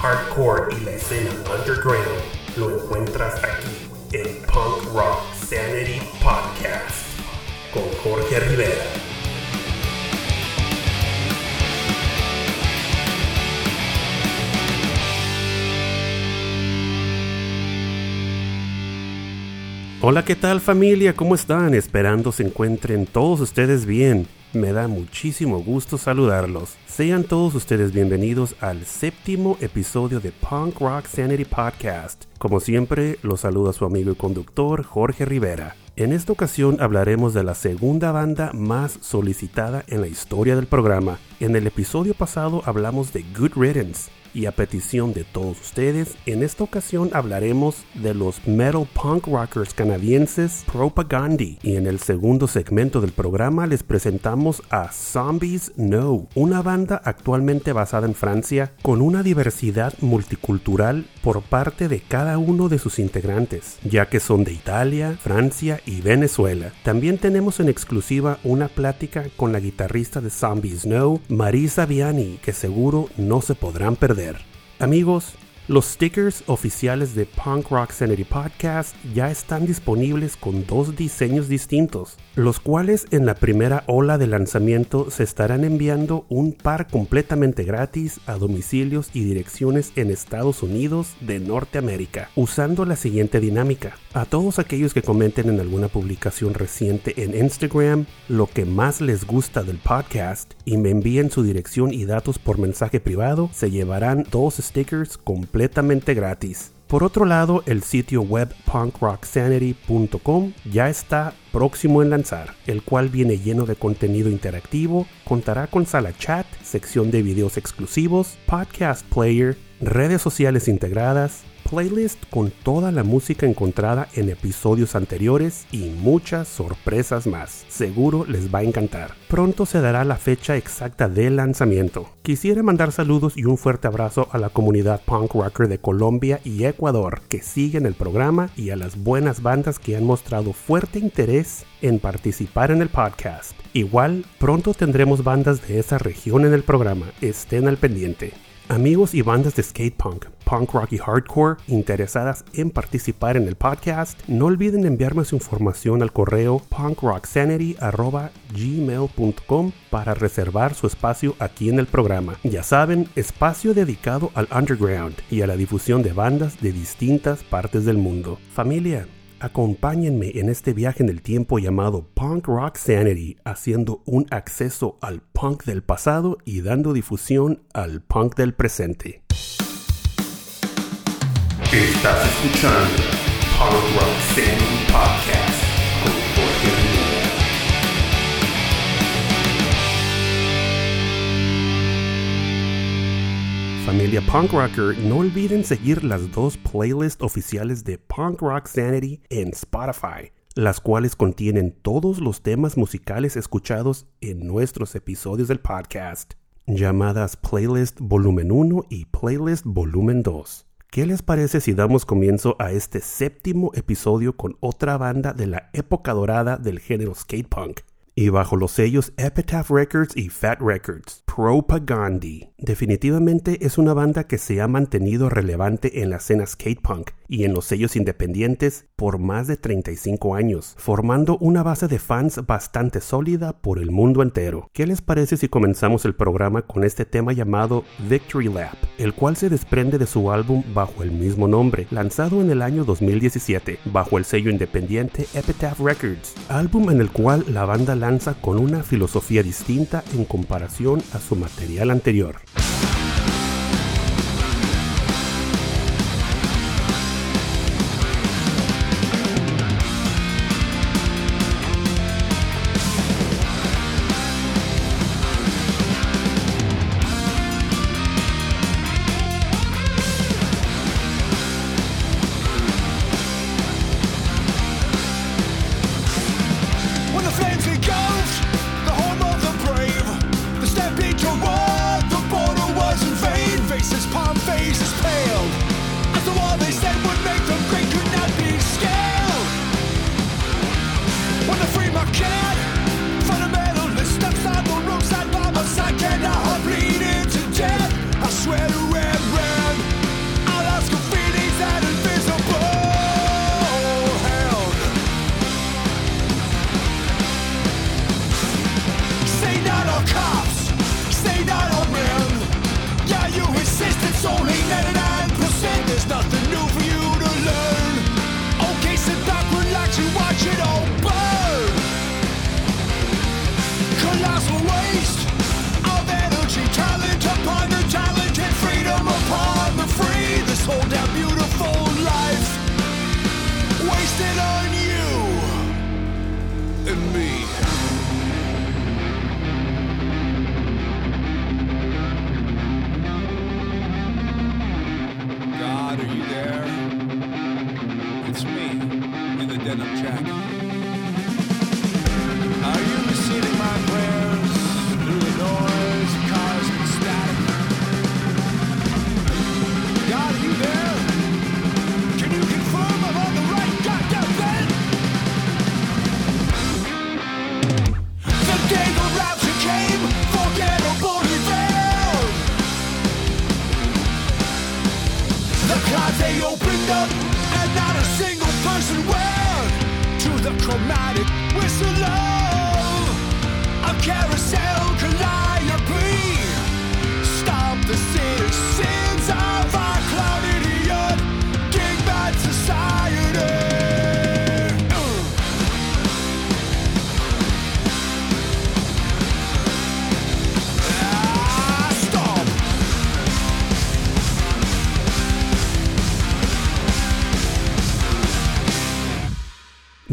hardcore y la escena underground lo encuentras aquí en Punk Rock Sanity Podcast con Jorge Rivera. Hola, ¿qué tal familia? ¿Cómo están? Esperando se encuentren todos ustedes bien. Me da muchísimo gusto saludarlos. Sean todos ustedes bienvenidos al séptimo episodio de Punk Rock Sanity Podcast. Como siempre, los saluda su amigo y conductor Jorge Rivera. En esta ocasión hablaremos de la segunda banda más solicitada en la historia del programa. En el episodio pasado hablamos de Good Riddance, y a petición de todos ustedes, en esta ocasión hablaremos de los metal punk rockers canadienses Propagandi y en el segundo segmento del programa les presentamos a Zombies No, una banda actualmente basada en Francia con una diversidad multicultural por parte de cada uno de sus integrantes, ya que son de Italia, Francia y Venezuela. También tenemos en exclusiva una plática con la guitarrista de Zombies No, Marisa Viani, que seguro no se podrán perder. Amigos, los stickers oficiales de Punk Rock Sanity Podcast ya están disponibles con dos diseños distintos, los cuales en la primera ola de lanzamiento se estarán enviando un par completamente gratis a domicilios y direcciones en Estados Unidos de Norteamérica, usando la siguiente dinámica. A todos aquellos que comenten en alguna publicación reciente en Instagram lo que más les gusta del podcast y me envíen su dirección y datos por mensaje privado, se llevarán dos stickers completamente completamente gratis. Por otro lado, el sitio web punkrocksanity.com ya está próximo en lanzar, el cual viene lleno de contenido interactivo, contará con sala chat, sección de videos exclusivos, podcast player, redes sociales integradas, playlist con toda la música encontrada en episodios anteriores y muchas sorpresas más. Seguro les va a encantar. Pronto se dará la fecha exacta del lanzamiento. Quisiera mandar saludos y un fuerte abrazo a la comunidad punk rocker de Colombia y Ecuador que siguen el programa y a las buenas bandas que han mostrado fuerte interés en participar en el podcast. Igual, pronto tendremos bandas de esa región en el programa. Estén al pendiente. Amigos y bandas de skate punk, punk rock y hardcore interesadas en participar en el podcast, no olviden enviarme su información al correo punkrocksanity.gmail.com para reservar su espacio aquí en el programa. Ya saben, espacio dedicado al underground y a la difusión de bandas de distintas partes del mundo. Familia, Acompáñenme en este viaje en el tiempo llamado Punk Rock Sanity, haciendo un acceso al punk del pasado y dando difusión al punk del presente. Estás escuchando Punk Rock Sanity familia punk rocker, no olviden seguir las dos playlists oficiales de Punk Rock Sanity en Spotify, las cuales contienen todos los temas musicales escuchados en nuestros episodios del podcast, llamadas Playlist Volumen 1 y Playlist Volumen 2. ¿Qué les parece si damos comienzo a este séptimo episodio con otra banda de la época dorada del género skate punk? y bajo los sellos Epitaph Records y Fat Records. Propagandi. Definitivamente es una banda que se ha mantenido relevante en la escena skate punk y en los sellos independientes por más de 35 años, formando una base de fans bastante sólida por el mundo entero. ¿Qué les parece si comenzamos el programa con este tema llamado Victory Lap, el cual se desprende de su álbum bajo el mismo nombre, lanzado en el año 2017 bajo el sello independiente Epitaph Records, álbum en el cual la banda lanza con una filosofía distinta en comparación a su material anterior. Bye.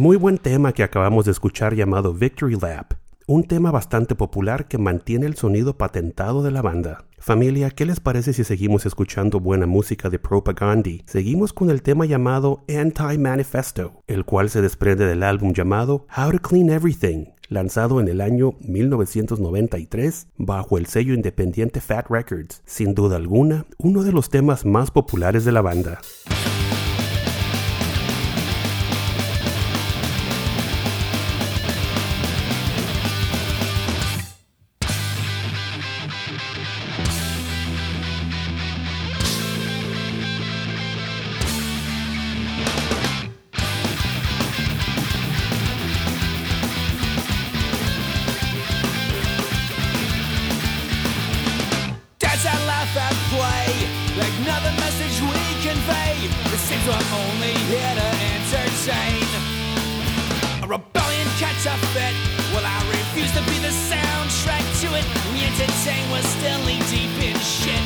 Muy buen tema que acabamos de escuchar llamado Victory Lap, un tema bastante popular que mantiene el sonido patentado de la banda. Familia, ¿qué les parece si seguimos escuchando buena música de Propaganda? Seguimos con el tema llamado Anti-Manifesto, el cual se desprende del álbum llamado How to Clean Everything, lanzado en el año 1993 bajo el sello independiente Fat Records, sin duda alguna uno de los temas más populares de la banda. the message we convey. It seems we're only here to entertain. A rebellion catch a fit. Well, I refuse to be the soundtrack to it. We entertain today we're still deep in shit.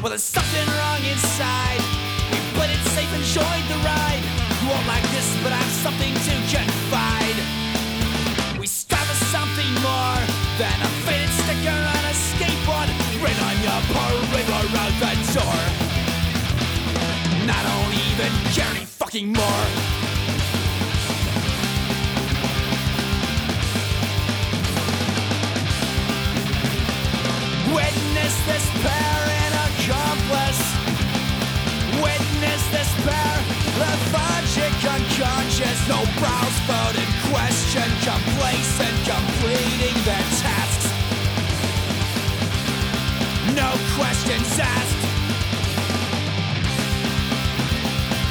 Well, there's something wrong inside. We put it safe, enjoyed the ride. You won't like this, but I've something to confide. We strive for something more than a and I don't even care any fucking more. Witness this pair and accomplice. Witness this pair, lethargic, unconscious, no brows bowed in question, complacent, completing their tasks. No questions asked.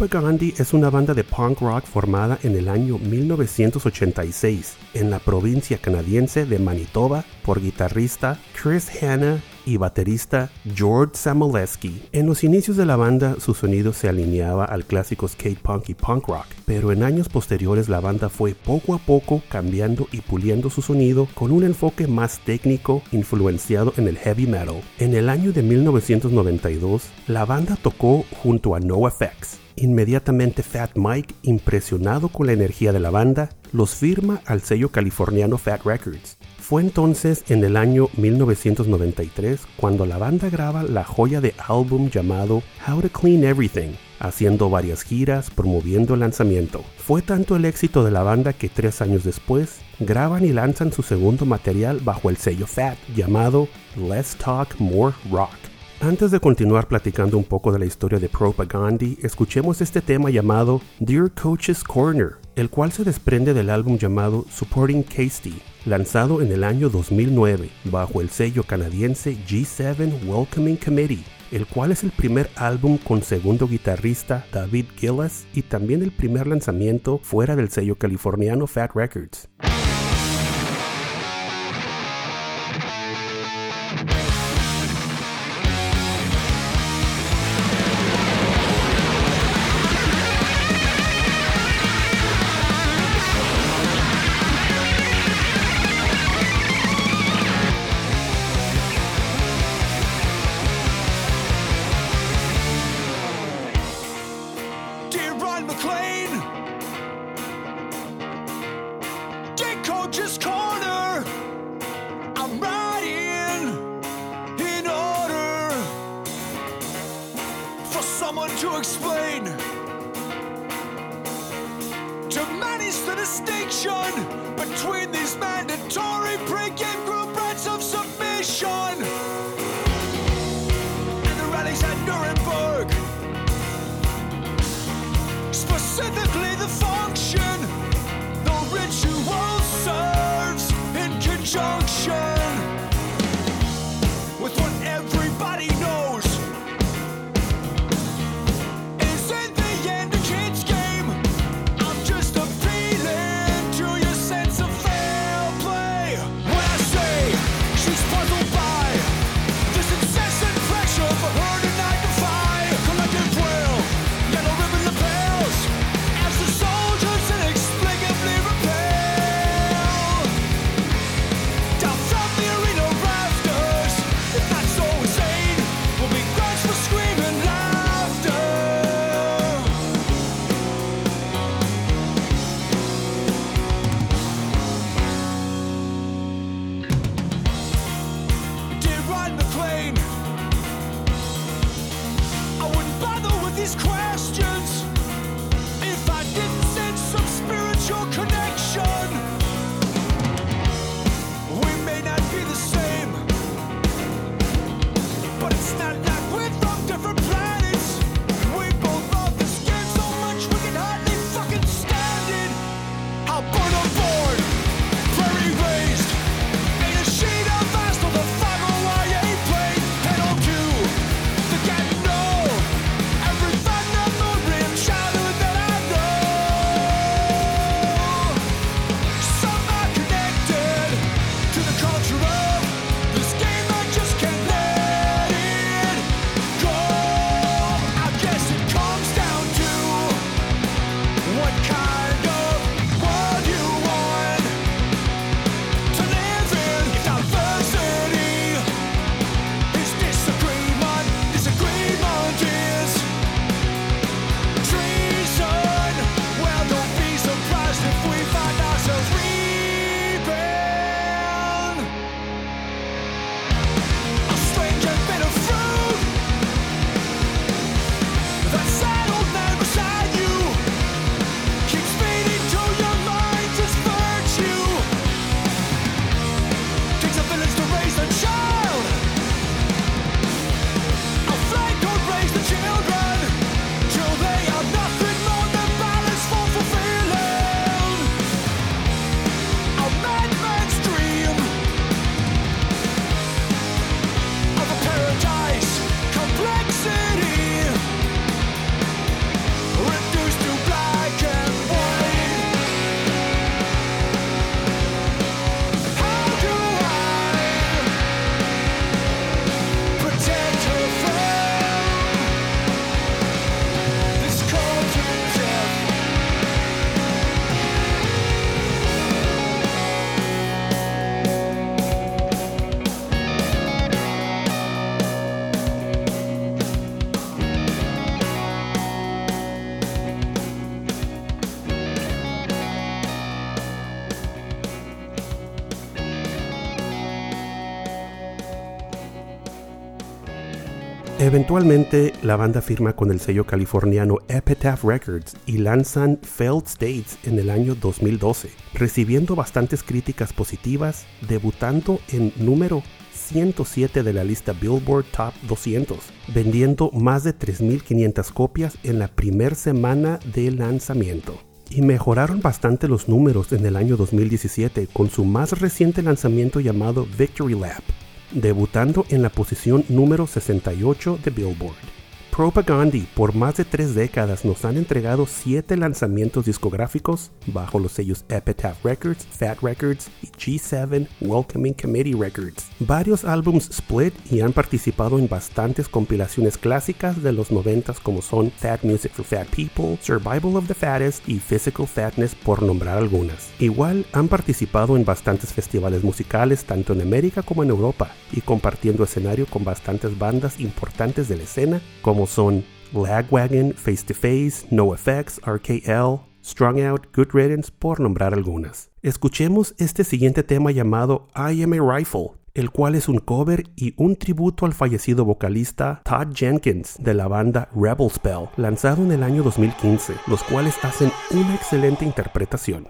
Propagandhi es una banda de punk rock formada en el año 1986 en la provincia canadiense de Manitoba por guitarrista Chris Hanna y baterista George Samoleski. En los inicios de la banda su sonido se alineaba al clásico skate punk y punk rock, pero en años posteriores la banda fue poco a poco cambiando y puliendo su sonido con un enfoque más técnico influenciado en el heavy metal. En el año de 1992, la banda tocó junto a NoFX. Inmediatamente Fat Mike, impresionado con la energía de la banda, los firma al sello californiano Fat Records. Fue entonces en el año 1993 cuando la banda graba la joya de álbum llamado How to Clean Everything, haciendo varias giras promoviendo el lanzamiento. Fue tanto el éxito de la banda que tres años después graban y lanzan su segundo material bajo el sello Fat llamado Let's Talk More Rock. Antes de continuar platicando un poco de la historia de Propagandhi, escuchemos este tema llamado Dear Coach's Corner, el cual se desprende del álbum llamado Supporting Casey, lanzado en el año 2009 bajo el sello canadiense G7 Welcoming Committee, el cual es el primer álbum con segundo guitarrista David Gillis y también el primer lanzamiento fuera del sello californiano Fat Records. the distinction between these mandatory pre-game Eventualmente, la banda firma con el sello californiano Epitaph Records y lanzan Failed States en el año 2012, recibiendo bastantes críticas positivas, debutando en número 107 de la lista Billboard Top 200, vendiendo más de 3.500 copias en la primera semana de lanzamiento. Y mejoraron bastante los números en el año 2017 con su más reciente lanzamiento llamado Victory Lap, debutando en la posición número 68 de Billboard. Propagandi por más de tres décadas nos han entregado siete lanzamientos discográficos bajo los sellos Epitaph Records, Fat Records y G7 Welcoming Committee Records. Varios álbums split y han participado en bastantes compilaciones clásicas de los noventas como son Fat Music for Fat People, Survival of the Fattest y Physical Fatness por nombrar algunas. Igual han participado en bastantes festivales musicales tanto en América como en Europa y compartiendo escenario con bastantes bandas importantes de la escena como son Lagwagon, Face to Face, No Effects, RKL, Strung Out, Good Riddance, por nombrar algunas. Escuchemos este siguiente tema llamado I Am a Rifle, el cual es un cover y un tributo al fallecido vocalista Todd Jenkins de la banda Rebel Spell, lanzado en el año 2015, los cuales hacen una excelente interpretación.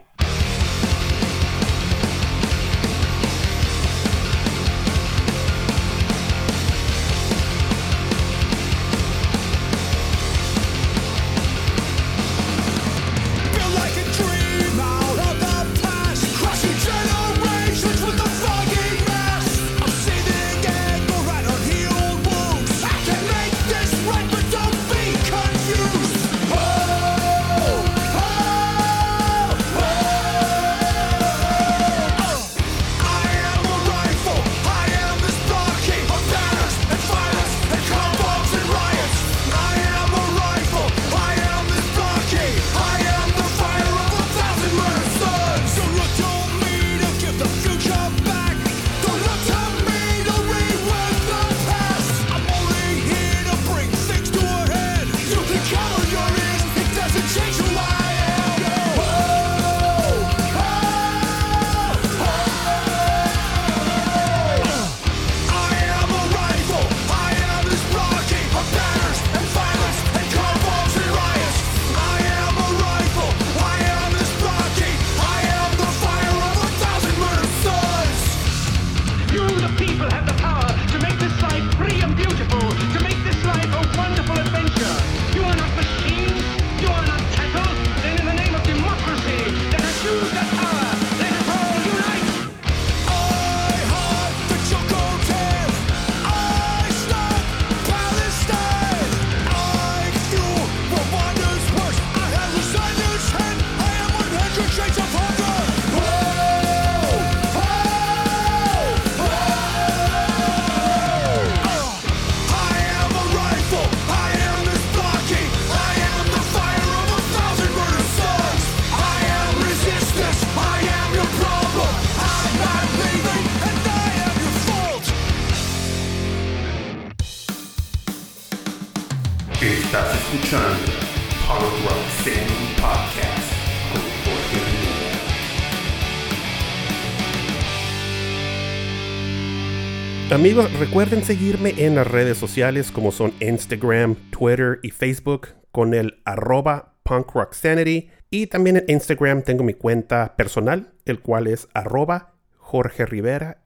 Amigos, recuerden seguirme en las redes sociales como son Instagram, Twitter y Facebook con el arroba punkrocksanity. Y también en Instagram tengo mi cuenta personal, el cual es arroba Jorge Rivera-PRS.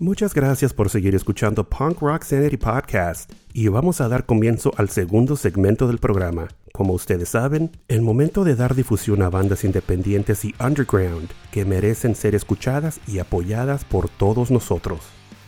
Muchas gracias por seguir escuchando Punk Rock Sanity Podcast y vamos a dar comienzo al segundo segmento del programa. Como ustedes saben, el momento de dar difusión a bandas independientes y underground que merecen ser escuchadas y apoyadas por todos nosotros.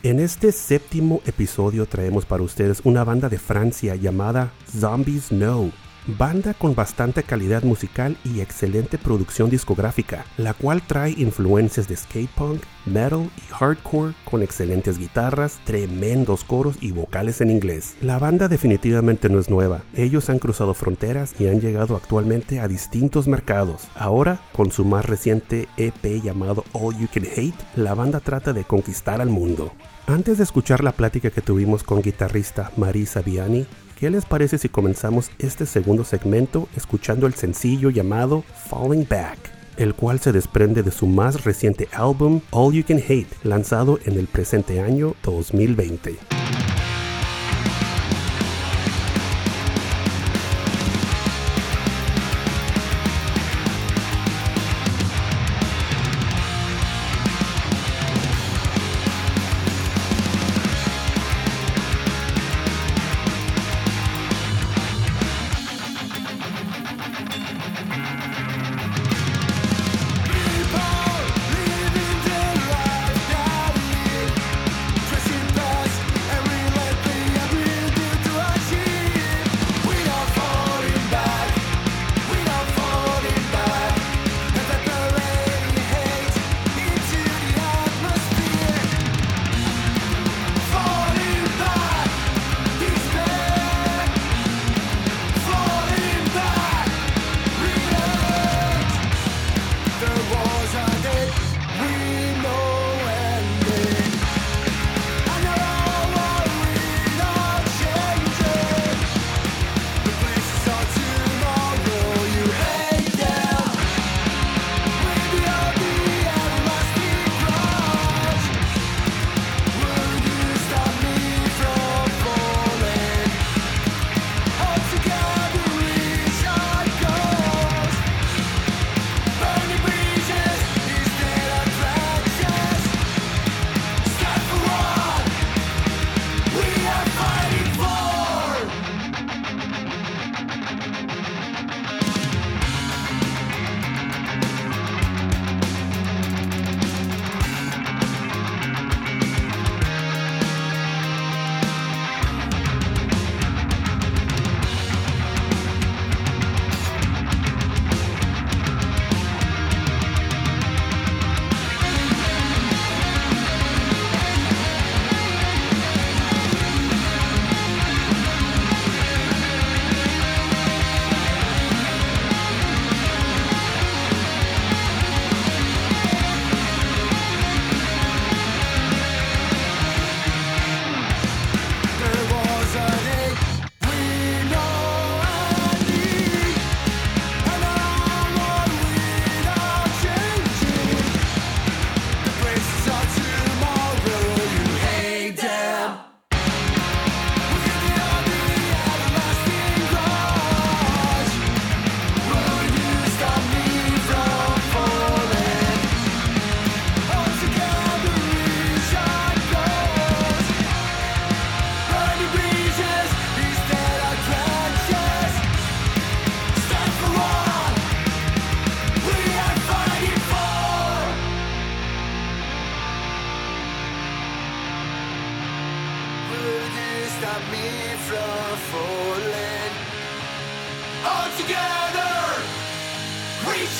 En este séptimo episodio traemos para ustedes una banda de Francia llamada Zombies No banda con bastante calidad musical y excelente producción discográfica, la cual trae influencias de skate punk, metal y hardcore con excelentes guitarras, tremendos coros y vocales en inglés. La banda definitivamente no es nueva, ellos han cruzado fronteras y han llegado actualmente a distintos mercados. Ahora, con su más reciente EP llamado All You Can Hate, la banda trata de conquistar al mundo. Antes de escuchar la plática que tuvimos con guitarrista Marisa Viani, ¿Qué les parece si comenzamos este segundo segmento escuchando el sencillo llamado Falling Back? el cual se desprende de su más reciente álbum All You Can Hate, lanzado en el presente año 2020.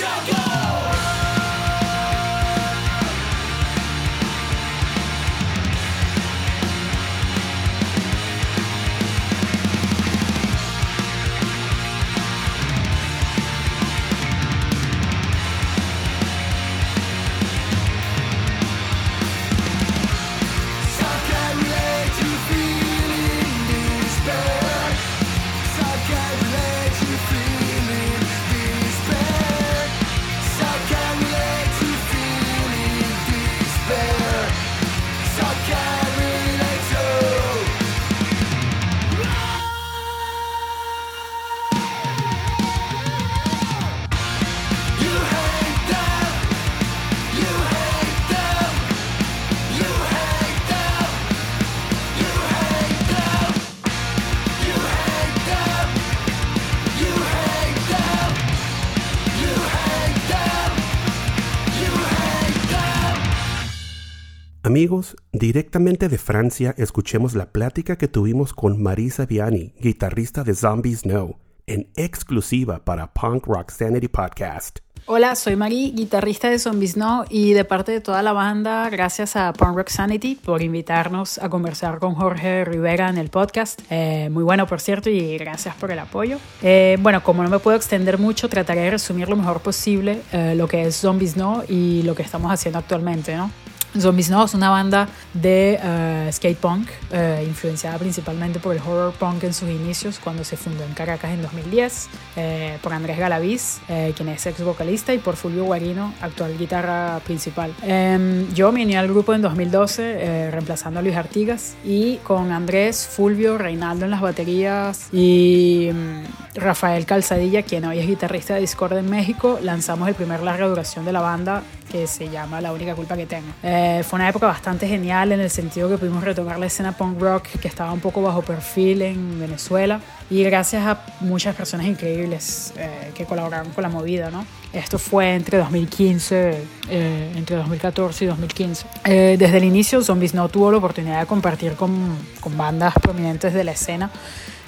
Chicago. Amigos, directamente de Francia escuchemos la plática que tuvimos con Marisa Viani, guitarrista de Zombies No, en exclusiva para Punk Rock Sanity Podcast. Hola, soy Mari, guitarrista de Zombies No y de parte de toda la banda, gracias a Punk Rock Sanity por invitarnos a conversar con Jorge Rivera en el podcast. Eh, muy bueno, por cierto, y gracias por el apoyo. Eh, bueno, como no me puedo extender mucho, trataré de resumir lo mejor posible eh, lo que es Zombies No y lo que estamos haciendo actualmente, ¿no? Zombies No es una banda de uh, skate punk, uh, influenciada principalmente por el horror punk en sus inicios, cuando se fundó en Caracas en 2010, eh, por Andrés Galaviz, eh, quien es ex vocalista, y por Fulvio Guarino, actual guitarra principal. Eh, yo me uní al grupo en 2012, reemplazando a Luis Artigas, y con Andrés, Fulvio, Reinaldo en las baterías y um, Rafael Calzadilla, quien hoy es guitarrista de Discord en México, lanzamos el primer larga duración de la banda que se llama La única culpa que tengo. Eh, fue una época bastante genial en el sentido que pudimos retomar la escena punk rock que estaba un poco bajo perfil en Venezuela y gracias a muchas personas increíbles eh, que colaboraron con la movida, ¿no? Esto fue entre 2015, eh, entre 2014 y 2015. Eh, desde el inicio, Zombies no tuvo la oportunidad de compartir con, con bandas prominentes de la escena,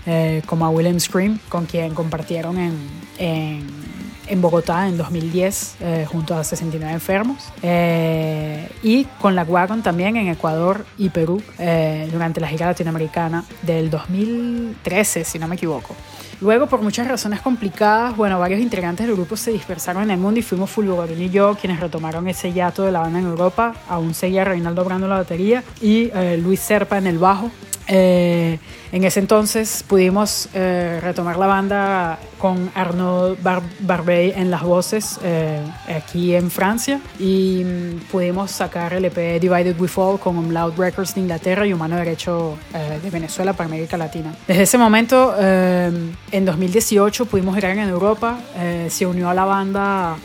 eh, como a William Scream, con quien compartieron en, en en Bogotá en 2010 eh, junto a 69 enfermos eh, y con la Wagon también en Ecuador y Perú eh, durante la gira latinoamericana del 2013 si no me equivoco. Luego, por muchas razones complicadas, bueno, varios integrantes del grupo se dispersaron en el mundo y fuimos Fulvio y yo quienes retomaron ese yato de la banda en Europa. Aún seguía Reinaldo Brando la batería y Luis Serpa en el bajo. Eh, en ese entonces pudimos eh, retomar la banda con Arnaud Bar Barbey en las voces eh, aquí en Francia y mm, pudimos sacar el EP Divided We Fall con Loud Records de Inglaterra y Humano Derecho eh, de Venezuela para América Latina. Desde ese momento, eh, en 2018 pudimos girar en Europa, eh, se unió a la banda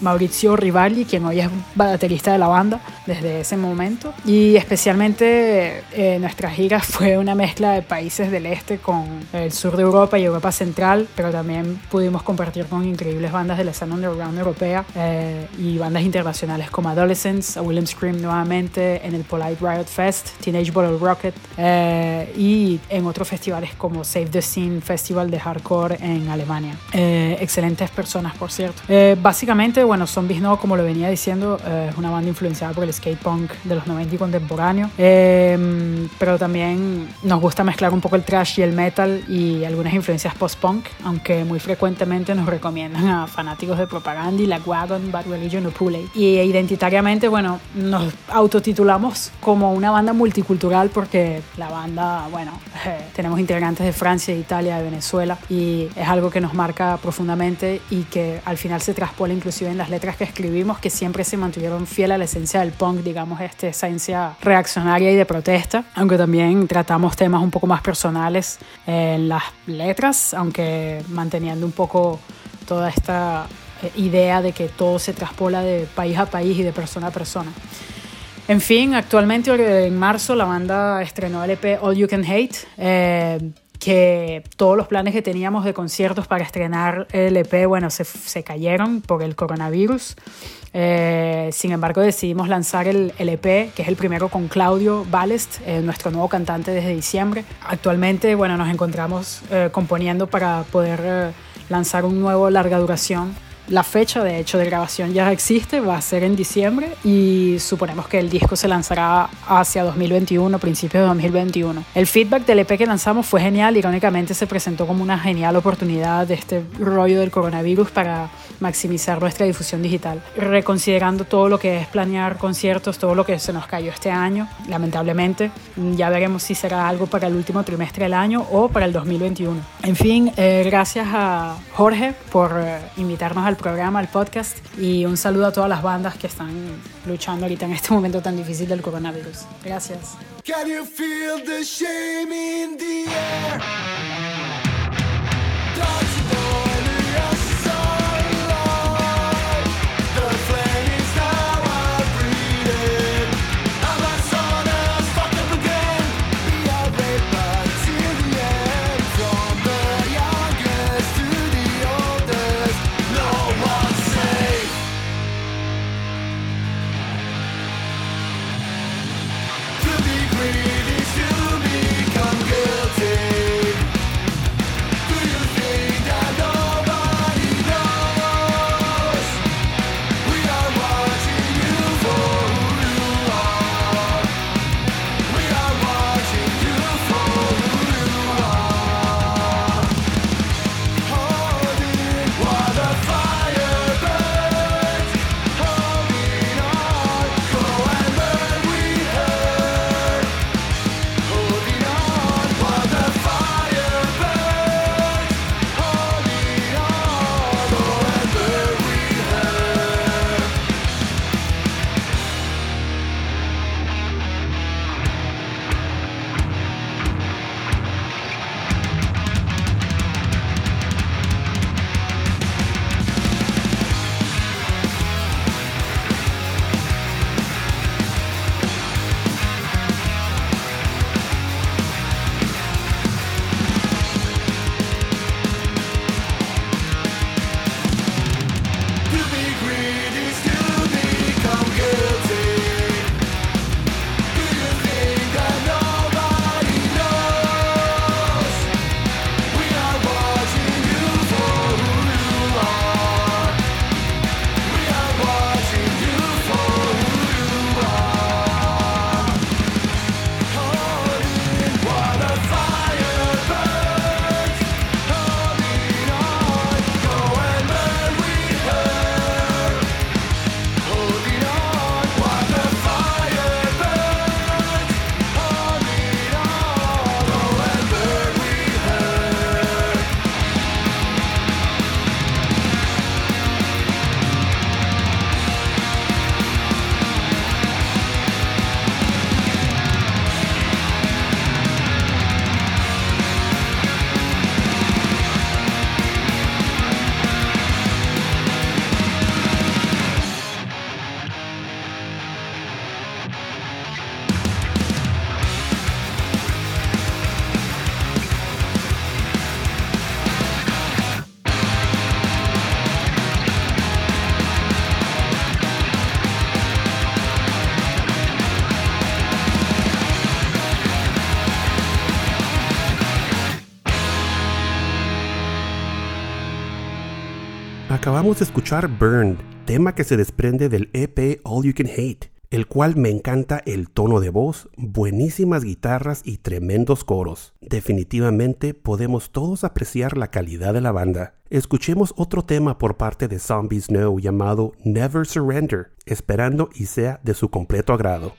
Maurizio Rivaldi, quien hoy es baterista de la banda desde ese momento. Y especialmente eh, nuestra gira fue una mezcla de países del este con el sur de Europa y Europa Central, pero también pudimos compartir con increíbles bandas de la escena underground europea eh, y bandas internacionales como Adolescents, a William Scream nuevamente, en el Polite Riot Fest, Teenage Bottle Rocket eh, y en otros festivales como Save the Scene Festival de Hardcore en Alemania. Eh, excelentes personas, por cierto. Eh, básicamente, bueno, Zombies No, como lo venía diciendo, eh, es una banda influenciada por el skate punk de los 90 y contemporáneo. Eh, pero también nos gusta mezclar un poco el trash y el metal y algunas influencias post-punk, aunque muy frecuentemente nos recomiendan a fanáticos de propaganda y la Wagon, Bad Religion o Pule. Y identitariamente, bueno, nos autotitulamos como una banda multicultural porque la banda, bueno, eh, tenemos integrantes de Francia, de Italia, de Venezuela y es algo que nos marca profundamente y que al final se traspola inclusive en las letras que escribimos que siempre se mantuvieron fiel a la esencia del punk, digamos, esta esencia reaccionaria y de protesta, aunque también tratamos temas un poco más personales en las letras, aunque manteniendo un poco toda esta eh, idea de que todo se traspola de país a país y de persona a persona. En fin, actualmente en marzo la banda estrenó el EP All You Can Hate. Eh, que todos los planes que teníamos de conciertos para estrenar el EP, bueno, se, se cayeron por el coronavirus. Eh, sin embargo, decidimos lanzar el, el, EP, que es el primero con Claudio Balest, eh, nuestro nuevo cantante desde diciembre. Actualmente, bueno, nos encontramos eh, componiendo para poder lanzar un nuevo larga duración la fecha de hecho de grabación ya existe, va a ser en diciembre y suponemos que el disco se lanzará hacia 2021, principios de 2021. El feedback del EP que lanzamos fue genial, irónicamente se presentó como una genial oportunidad de este rollo del coronavirus para maximizar nuestra difusión digital, reconsiderando todo lo que es planear conciertos, todo lo que se nos cayó este año, lamentablemente. Ya veremos si será algo para el último trimestre del año o para el 2021. En fin, eh, gracias a Jorge por eh, invitarnos al programa, al podcast y un saludo a todas las bandas que están luchando ahorita en este momento tan difícil del coronavirus. Gracias. Can you feel the shame in the air? Acabamos de escuchar Burned, tema que se desprende del EP All You Can Hate, el cual me encanta el tono de voz, buenísimas guitarras y tremendos coros. Definitivamente podemos todos apreciar la calidad de la banda. Escuchemos otro tema por parte de Zombie Snow llamado Never Surrender, esperando y sea de su completo agrado.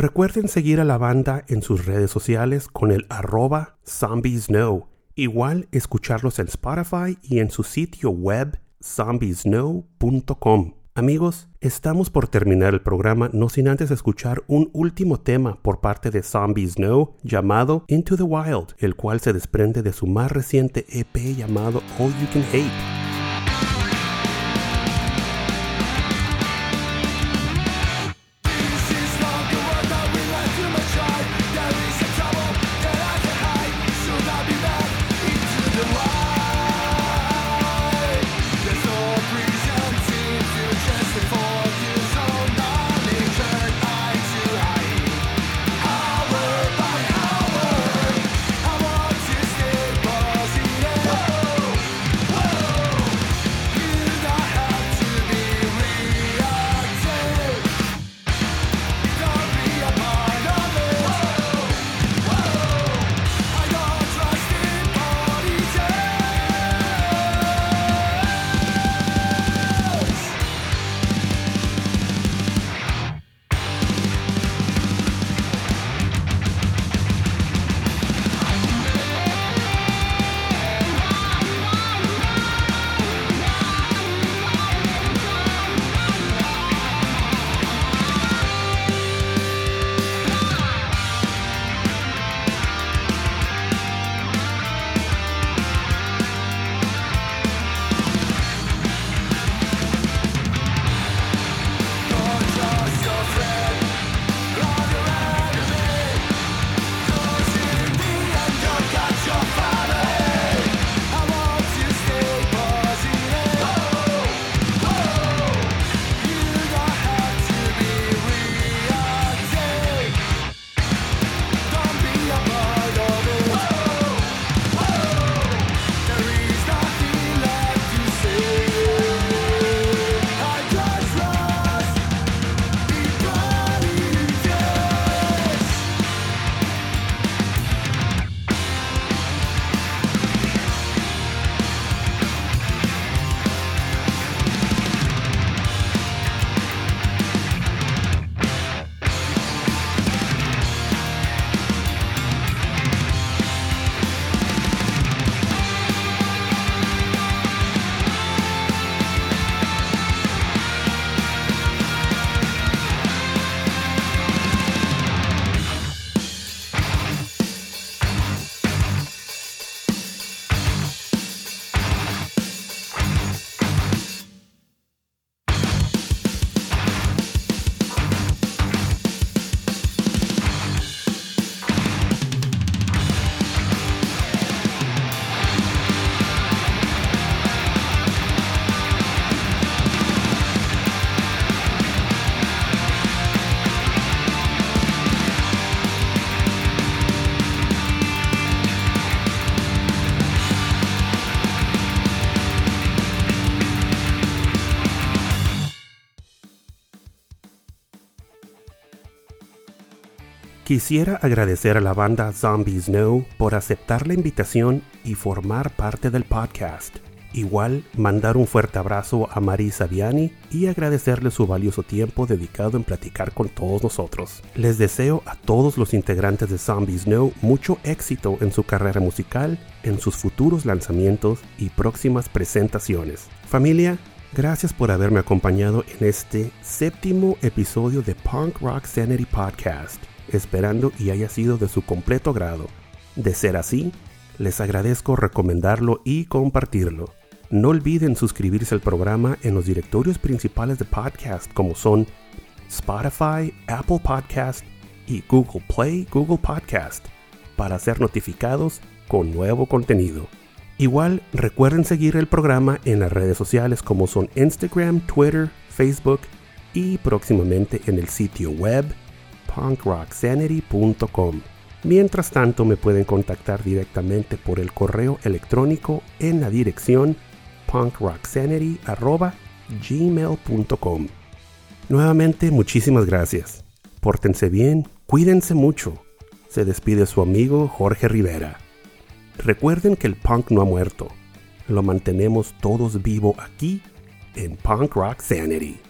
Recuerden seguir a la banda en sus redes sociales con el arroba zombiesnow. Igual escucharlos en Spotify y en su sitio web zombiesnow.com. Amigos, estamos por terminar el programa no sin antes escuchar un último tema por parte de Zombie Snow llamado Into the Wild, el cual se desprende de su más reciente EP llamado All You Can Hate. Quisiera agradecer a la banda Zombies No por aceptar la invitación y formar parte del podcast. Igual mandar un fuerte abrazo a Marisa Viani y agradecerle su valioso tiempo dedicado en platicar con todos nosotros. Les deseo a todos los integrantes de Zombies No mucho éxito en su carrera musical, en sus futuros lanzamientos y próximas presentaciones. Familia, gracias por haberme acompañado en este séptimo episodio de Punk Rock Sanity Podcast, esperando y haya sido de su completo agrado. De ser así, les agradezco recomendarlo y compartirlo. No olviden suscribirse al programa en los directorios principales de podcast como son Spotify, Apple Podcast y Google Play, Google Podcast para ser notificados con nuevo contenido. Igual recuerden seguir el programa en las redes sociales como son Instagram, Twitter, Facebook y próximamente en el sitio web punkrocksanity.com. Mientras tanto me pueden contactar directamente por el correo electrónico en la dirección punkrocksanity.gmail.com. Nuevamente muchísimas gracias. Pórtense bien, cuídense mucho. Se despide su amigo Jorge Rivera. Recuerden que el punk no ha muerto. Lo mantenemos todos vivo aquí en Punk Rock Sanity.